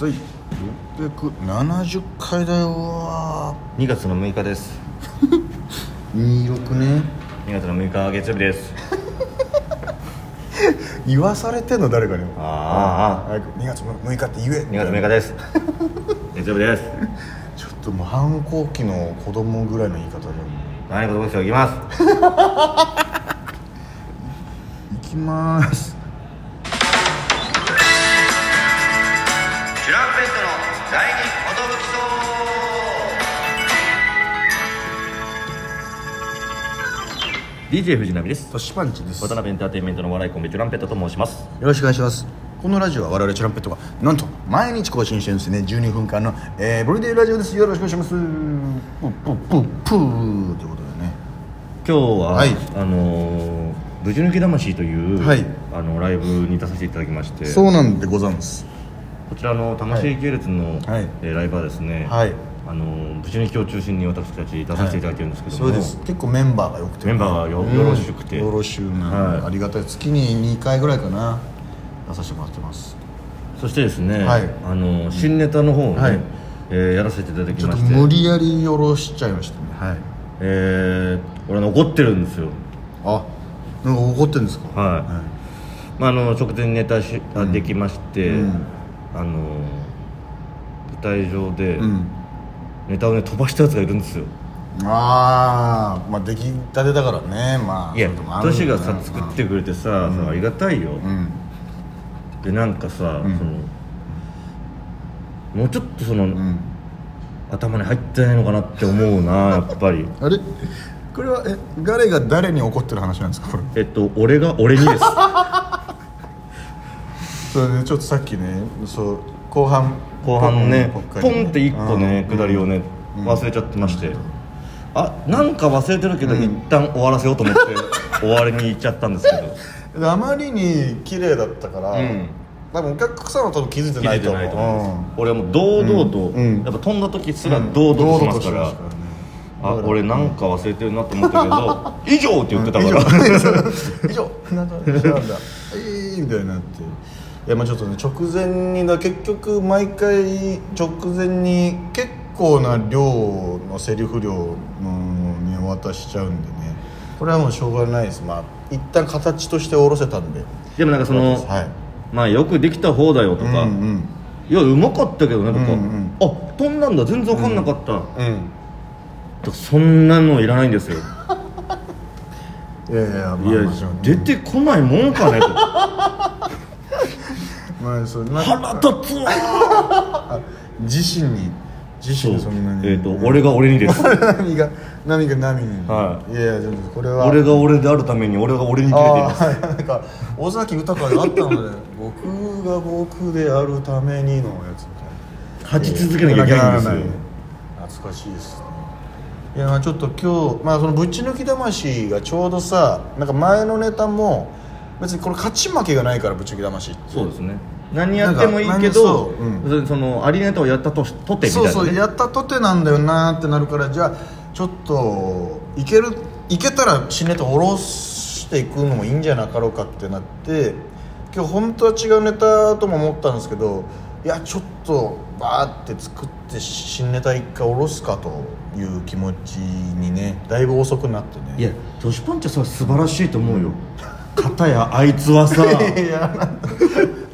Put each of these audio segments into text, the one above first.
第670回だよ。わ2月の6日です。26ね2月の6日月曜日です。言わされてんの誰かに。ああ。早く2月6日って言え。2月6日です。月曜日です。ちょっともう反抗期の子供ぐらいの言い方で何事ですよ行きます。行きます DJ 藤波です。トシパンチです。渡辺エンターテインメントの笑いコンビチュランペットと申します。よろしくお願いします。このラジオは我々チュランペットがなんと毎日更新してるんですね。12分間の、えー、ブリデイラジオです。よろしくお願いします。プップップップーということでね。今日は、はい。あのーぶち抜き魂という、はい。あのライブに出させていただきまして。そうなんでございます。こちらの魂系列の、はい。えーライブはですね、はいあのーぶち抜きを中心に私たち出させていただいてるんですけども、そうです。結構メンバーがよくて。メンバーがようんよろしくて。よろしゅうな、はい。ありがたい。月に2回ぐらいかな。出させてもらってます。そしてですね、はい。あのー新ネタの方をね、はい。えーやらせていただきちょっとまして無理やりよろしちゃいましたね。はい。えー、俺は怒ってるんですよ。あなんか怒ってるんですか？はい、まあ、あの直前にネタし、あできまして、うん。あのー舞台上で、うんネタをね飛ばしたやつがいるんですよ。あーまあ出来たてだからねまあいやトシがさうん作ってくれてさ、ありがたいよ、うん。でなんかさ、ん。そのもうちょっとその、うん。頭に入ってないのかなって思うな やっぱり。あれ？これはえ誰が誰に怒ってる話なんですかこれ？えっと俺が俺にです。それでちょっとさっきねそう後半後半のねポポンって一個ねうん。下りをね忘れちゃってまして。あなんか忘れてるけど一旦終わらせようと思って 終わりに行っちゃったんですけど。であまりに綺麗だったから、うん。多分お客さんは多分気づいてないと思う。俺はもう堂々とやっぱ飛んだ時すら堂々としますから。あ俺なんか忘れてるなと思ったけど「以上!」って言ってたから。以上。なんだなんだ。ええみたいになっていやまあちょっとね直前にだ結局毎回直前に結構な量のセリフ量のにお渡ししちゃうんでね。これはもうしょうがないです。まあ一旦形として下ろせたんで。でもなんかそのはい。まあよくできた方だよとか、うんうんいやうまかったけどねとか、うんうんあ飛んだんだ全然分かんなかった、うんとかそんなのいらないんですよ。いやいやまあいや出てこないもんかねと まあそ腹立つわあ自身に自身にそんなに。えっ、と俺が俺にです。波が波が波に、、はい。やいや全然これは。俺が俺であるために俺が俺に切れてるああなんか尾崎豊であったので僕が僕であるためにのやつみたいな。勝ち続けなきゃいけないんですよ。懐かしいですね。いやまあちょっと今日まあそのぶち抜き魂がちょうどさなんか前のネタも別にこれ勝ち負けがないからぶち抜き魂って。そうですね何やってもいいけどなんかそのアリネタをやったとしとてみたいな、ね、そうそうやったとてなんだよなってなるからじゃあちょっといけるいけたら新ネタ下ろしていくのもいいんじゃなかろうかってなって今日本当は違うネタとも思ったんですけどいやちょっとバーって作って新ネタ一回下ろすかという気持ちにねだいぶ遅くなってね。いや女子パンチはそれ素晴らしいと思うよ。片やあいつはさ。いや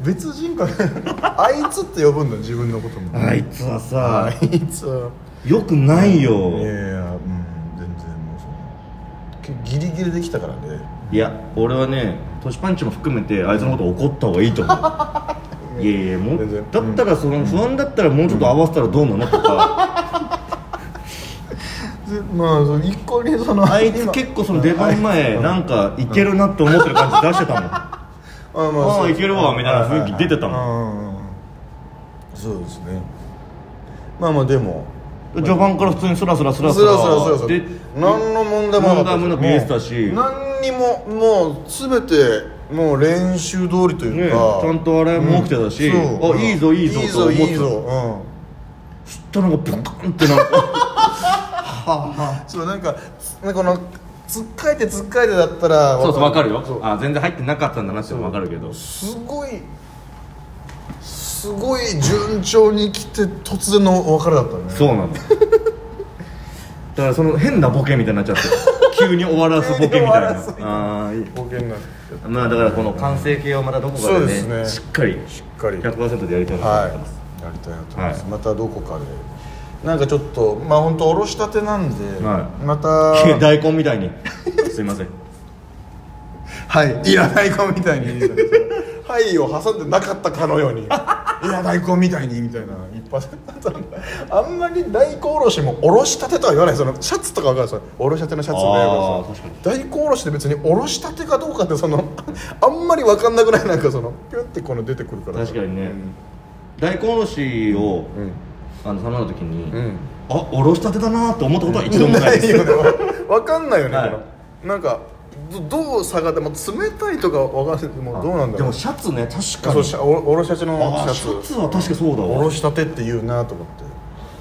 別人格。あいつって呼ぶんだ自分のことも。あいつはさあいつは。よくないよ。いやいやうん全然もうそのギリギリできたからね。いや俺はねトシパンチも含めてあいつのこと怒った方がいいと思う。いやいやもうだったらその不安だったらもうちょっと合わせたらどうなのとか。で まあその一個にそのあいつ結構その出番前なんかいけるなって思ってる感じ出してたもんあまあ。あいけるわみたいな雰囲気出てたもん。んそうですね。まあまあでも。序盤から普通にスラスラスラスそらそらそらそらで何の問題もなかった。見えてたし。何にももう全てもう練習通りというか、ねちゃんと笑いも起きてたし。あいいぞいいぞいいと思ってた。ぞいいぞ。うん。そしたらなんかポカンってなんか そうなんかなんかこのつっかえてつっかえてだったらそうそう分かる。よ。あ全然入ってなかったんだなって分かるけど。すごいすすごい順調に来て突然のお別れだったね。そうなの。だからその変なボケみたいになっちゃって 急に終わらすボケみたいな。ああいい。保険がまあだからこの完成形をまたどこかでねね。しっかりしっかり。100%でやりたいなと思はいってます、やりたいなと思います、はい。またどこかでなんかちょっとまあ本当おろしたてなんで、はまた 大根みたいに。すいません。はい。いや大根みたいにはいを挟んでなかったかのように。いや大根みたいにみたいな。一発あんまり大根おろしもおろしたてとは言わない。そのシャツとか分かる？おろしたてのシャツのあーやつ大根おろしって別におろしたてかどうかってその あんまり分かんなくない。なんかそのピュンってこの出てくるから。確かにね。大根おろしを、うんあの頼んだ時に、うん、うんあおろしたてだなって思ったことは一度もないです。よね。分かんないよね、はい。なんかどどう差がでも冷たいとか分かんないもうどうなんだろう。でもシャツね確かそうにシャおおろしたてのシャツ。シャツは確かそうだわ。おろしたてって言うなと思っ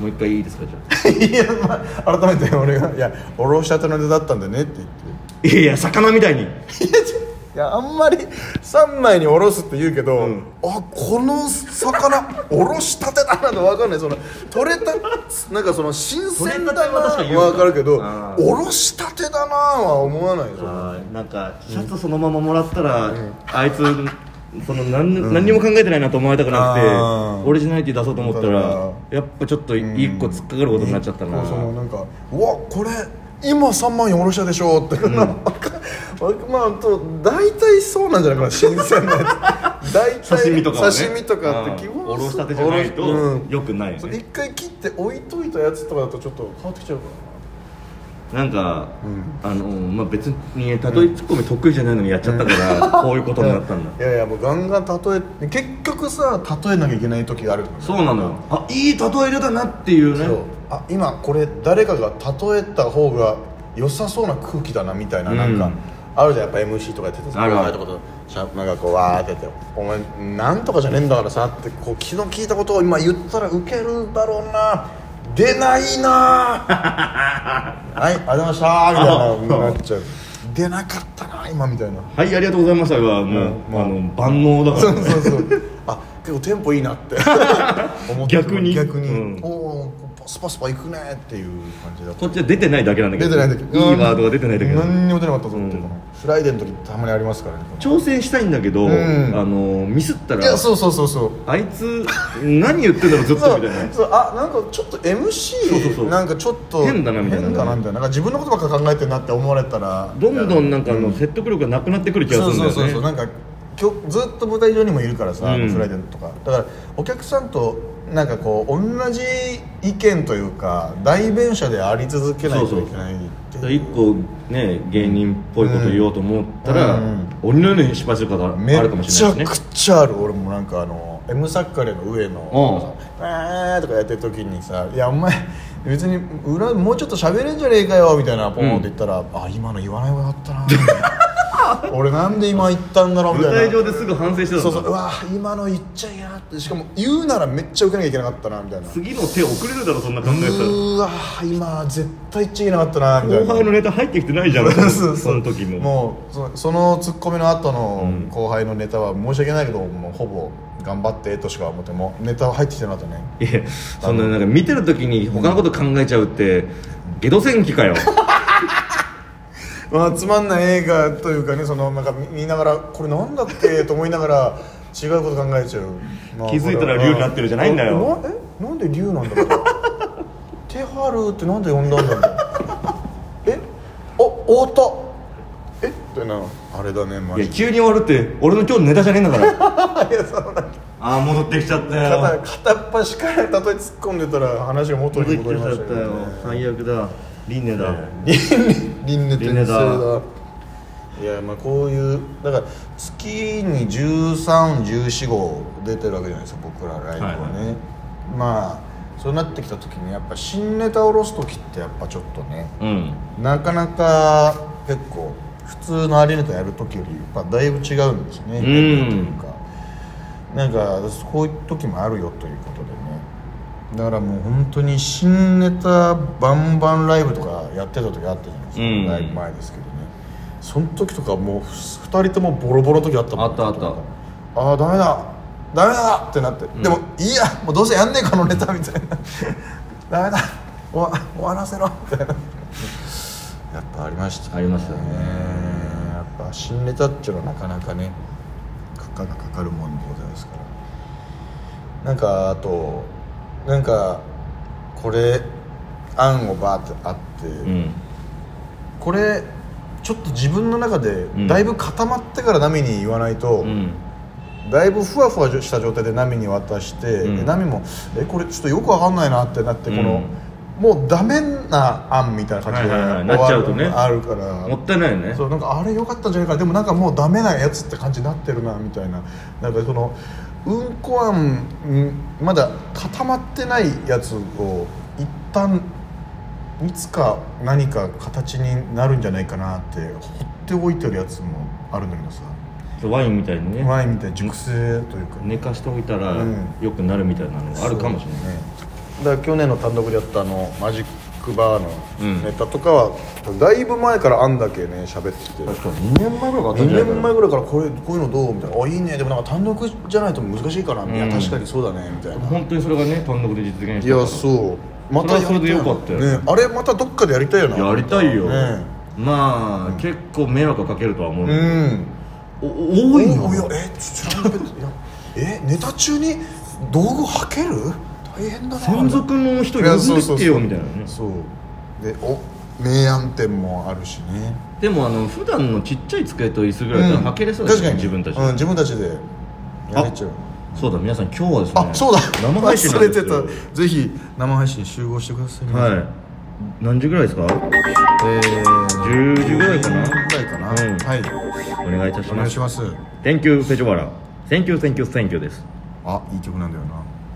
もう一回いいですかじゃて いや、まあ、改めて俺が「いやおろしたての出だったんだね」って言って。あいやいや魚みたいにいやあんまり三枚におろすって言うけど、ん。あこの魚おろしたてだなと分かんない。その取れたなんかその新鮮だなは分かるけどおろしたてだなは思わない。あーなんかシャツそのままもらったら、あいつその何,、何にも考えてないなと思われたくなくてオリジナリティ出そうと思ったらだやっぱちょっと一個突っかかることになっちゃったな、こうそのなんか「うわこれ今3万円おろしたでしょ」って、まあと大体そうなんじゃないかな新鮮なやつ。大体刺身とかはね。刺身とかって基本うんおろしたてじゃないとうんよくないよ一回切って置いといたやつとかだとちょっと変わってきちゃうかなんか、うあのまあ別に例えツッコミ得意じゃないのにやっちゃったから、こういうことになったんだ。らいやいやもうガンガン例え結局さ例えなきゃいけない時がある。そうなのよ。あいい例え出たなっていうね。そう。あ今これ誰かが例えた方が良さそうな空気だなみたいななんか、うんあるじゃんやっぱ MC とかやっててさ。あるある。ことしゃなんかこうわーってやって「お前なんとかじゃねえんだからさ」ってこう昨日聞いたことを今言ったらウケるだろうな。出ないな。はいありがとうございましたみたいななっちゃう。出なかったな今みたいな。はいありがとうございました。がもう、うんまああの万能だかそらうそうそう。あ結構テンポいいなって。思って逆に。逆に、うんおおスパスパいくねっていう感じだった。こっちは出てないだけなんだけど。出てないだけ。いいワードが出てないだけなん。だ何にも出なかったと思って、うん。フライデーの時たまにありますからね。挑戦したいんだけど、ん。あのミスったらいやそうそうそうそう。あいつ何言ってんだろうずっとみたいな。そうあなんかちょっと MC なんかちょっと変だなみたいな。変だなみたいな。自分のことばっか考えてるなって思われたらどんどんな。んかあの説得力がなくなってくる気がすそうるんだよね。そうそうそうなんかずっと舞台上にもいるからさ、うん。フライデーとか。だからお客さんとなんかこう同じ意見というか代弁者であり続けないといけないっ一個ね芸人っぽいこと言おうと思ったら、うん。鬼のように失敗する方めあるかもっちゃしれないしね。くちゃある。俺もなんかあの M サッカレの上の「えー」とかやってる時にさ「いやお前別に裏もうちょっと喋れんじゃねえかよ」みたいなポンって言ったら「あ今の言わない方がよかったな」みたいな 俺なんで今言ったんだろうみたいな。舞台上ですぐ反省してたそうそう。うわ今の言っちゃいけなかった。しかも言うならめっちゃ受けなきゃいけなかったなみたいな。次の手遅れるだろそんな考えたら。うーわ今絶対言っちゃいけなかったなみたいな。後輩のネタ入ってきてないじゃん その時も。もうそそのツッコミの後のうん。後輩のネタは申し訳ないけどもうほぼ頑張ってとしか思っても。ネタは入ってきてなかったね。いやそんななんか見てる時に他のこと考えちゃうってゲド戦記かよまあつまんない映画というかねそのなんか見見ながらこれなんだっけと思いながら 違うこと考えちゃう、まあ気づいたら竜になってるじゃないんだよ。なえなんで竜なんだろう？手張るってなんで呼んだんだろう？え？お太田え？ってなあれだねマジ急に終わるって俺の今日のネタじゃねえんだから。いやそうなんだ。ああ戻ってきちゃったよ。片片っ端から例え突っ込んでたら話が元に戻りましたけど、ね、最悪だ輪廻だ。輪廻転生だ。いやまあこういうだから月に1314号出てるわけじゃないですか僕らライブはね、はいはまあそうなってきた時にやっぱ新ネタ下ろす時ってやっぱちょっとねうん。なかなか結構普通のアリーナとやる時よりやっぱだいぶ違うんですね、うん。というか。なんかこういう時もあるよということでねだからもう本当に新ネタバンバンライブとかやってた時あったじゃないですか、うん。だいぶ前ですけどね。その時とかもう2人ともボロボロの時あったもん。あったあった。ああダメだ。ダメだってなって、でもいいやもうどうせやんねえこのネタみたいな。ダメだ。終わ終わらせろ。みたいなやっぱありましたありましたね。やっぱ新ネタっていうのはなかなかね負荷がかかるもんでございますから。なんかあとなんかこれ案をバーってあって、うん。これちょっと自分の中でん。だいぶ固まってからナミに言わないと、うん。だいぶふわふわした状態でナミに渡して、うん。でナミも「えこれちょっとよくわかんないな」ってなってこの、うん。もうダメな案みたいな感じではいはいはい。なっちゃうとね。あるから。もったいないよね。そうなんかあれ良かったんじゃないかな。でもなんかもうダメなやつって感じになってるなみたいな。なんかそのうん。こ案んまだ固まってないやつを一旦いつか何か形になるんじゃないかなって放っておいてるやつもあるんだけどさ。ワインみたいにね。ワインみたいに熟成というか。寝かしておいたらうん。良くなるみたいなのがあるかもしれない、ね。だから去年の単独でやったあのマジックバーのうん。ネタとかは、だいぶ前からあんだけね喋ってて確かに2年前ぐらいか2年前ぐらいからこれこういうのどう？みたいな「あいいね。でもなんか単独じゃないと難しいかな」いやうん確かにそうだね」みたいな。本当にそれがね単独で実現いした。やそう。またやそれでよかったよ。ね。あれまたどっかでやりたいよな。やりたいよ、ね。まあ、結構迷惑かけるとは思う、うん。お多いの？おいやえちょっとえネタ中に道具はける大変だな。専属の人呼んでってよみたいなね。そう。でお明暗点もあるしね。でもあの普段のちっちゃい机と椅子ぐらいだったら履けれそうですね、確かに。自分たちで、うん、自分たちで。やれちゃう。そうだ皆さん今日はですねあそうだ。生配信忘れてた。ぜひ生配信集合してくださいはい。何時ぐらいですか？えー、10時ぐらいかな。ぐらいかな、うん。はい。お願いいたしお願ますいします。Thank you ラ Thank you Thank you Thank you です。あいい曲なんだよな